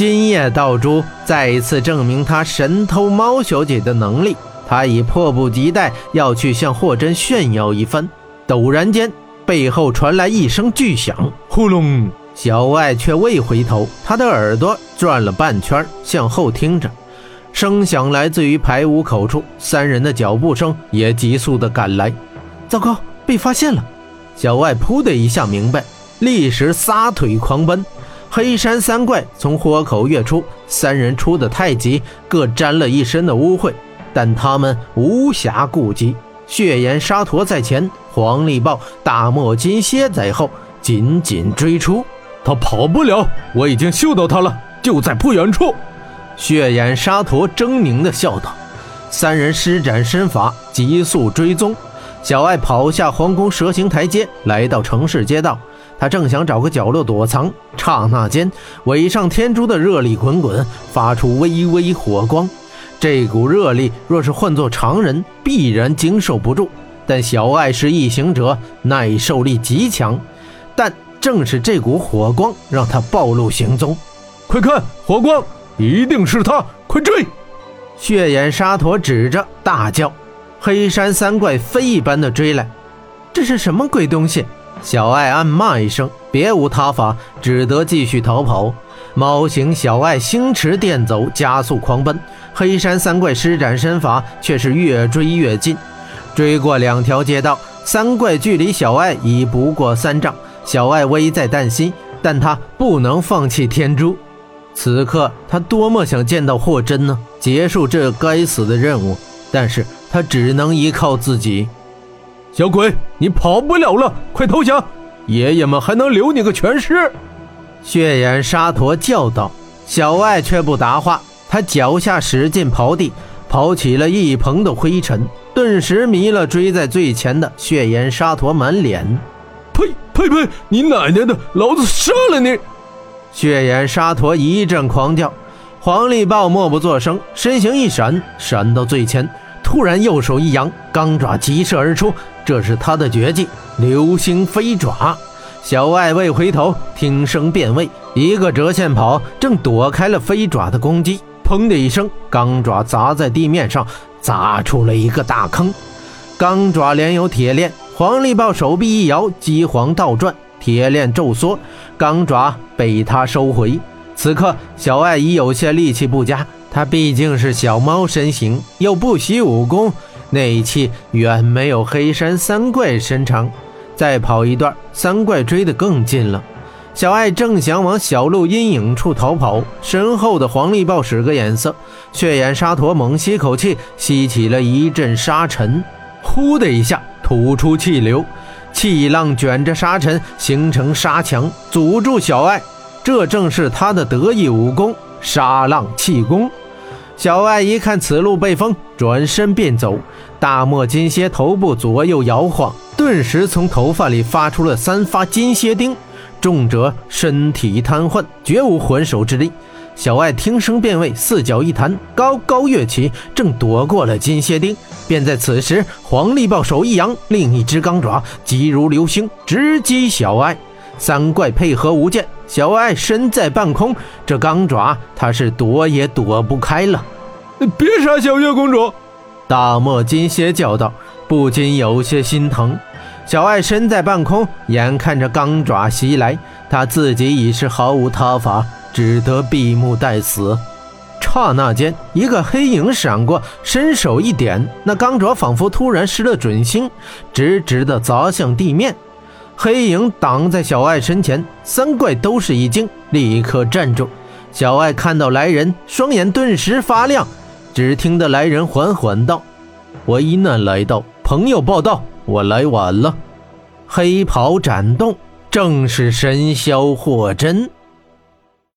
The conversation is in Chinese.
今夜道珠再一次证明他神偷猫小姐的能力，他已迫不及待要去向霍真炫耀一番。陡然间，背后传来一声巨响，呼隆！小艾却未回头，他的耳朵转了半圈，向后听着，声响来自于排污口处，三人的脚步声也急速的赶来。糟糕，被发现了！小艾噗的一下明白，立时撒腿狂奔。黑山三怪从豁口跃出，三人出的太急，各沾了一身的污秽，但他们无暇顾及。血眼沙陀在前，黄力豹、大漠金蝎在后，紧紧追出。他跑不了，我已经嗅到他了，就在不远处。血眼沙陀狰狞地笑道。三人施展身法，急速追踪。小艾跑下皇宫蛇形台阶，来到城市街道。他正想找个角落躲藏，刹那间，尾上天珠的热力滚滚，发出微微火光。这股热力若是换作常人，必然经受不住。但小艾是异行者，耐受力极强。但正是这股火光，让他暴露行踪。快看，火光，一定是他！快追！血眼沙陀指着大叫，黑山三怪飞一般的追来。这是什么鬼东西？小爱暗骂一声，别无他法，只得继续逃跑。猫形小爱星驰电走，加速狂奔。黑山三怪施展身法，却是越追越近。追过两条街道，三怪距离小爱已不过三丈。小爱危在旦夕，但他不能放弃天珠。此刻他多么想见到霍真呢，结束这该死的任务。但是他只能依靠自己。小鬼，你跑不了了，快投降！爷爷们还能留你个全尸。血眼沙陀叫道。小艾却不答话，他脚下使劲刨地，刨起了一蓬的灰尘，顿时迷了追在最前的血眼沙陀满脸。呸呸呸！你奶奶的，老子杀了你！血眼沙陀一阵狂叫，黄力豹默不作声，身形一闪，闪到最前。突然，右手一扬，钢爪急射而出，这是他的绝技——流星飞爪。小艾未回头，听声辨位，一个折线跑，正躲开了飞爪的攻击。砰的一声，钢爪砸在地面上，砸出了一个大坑。钢爪连有铁链，黄力豹手臂一摇，机皇倒转，铁链骤缩，钢爪被他收回。此刻，小艾已有些力气不佳。他毕竟是小猫身形，又不习武功，内气远没有黑山三怪身长。再跑一段，三怪追得更近了。小艾正想往小路阴影处逃跑，身后的黄力豹使个眼色，血眼沙陀猛吸口气，吸起了一阵沙尘，呼的一下吐出气流，气浪卷着沙尘，形成沙墙，阻住小艾。这正是他的得意武功——沙浪气功。小艾一看此路被封，转身便走。大漠金蝎头部左右摇晃，顿时从头发里发出了三发金蝎钉，重者身体瘫痪，绝无还手之力。小艾听声辨位，四脚一弹，高高跃起，正躲过了金蝎钉。便在此时，黄力豹手一扬，另一只钢爪急如流星，直击小艾。三怪配合无间，小艾身在半空，这钢爪他是躲也躲不开了。别杀小月公主！大漠金蝎叫道，不禁有些心疼。小艾身在半空，眼看着钢爪袭来，他自己已是毫无他法，只得闭目待死。刹那间，一个黑影闪过，伸手一点，那钢爪仿佛突然失了准心，直直的砸向地面。黑影挡在小爱身前，三怪都是一惊，立刻站住。小爱看到来人，双眼顿时发亮。只听得来人缓缓道：“危难来到，朋友报道，我来晚了。”黑袍展动，正是神霄霍真。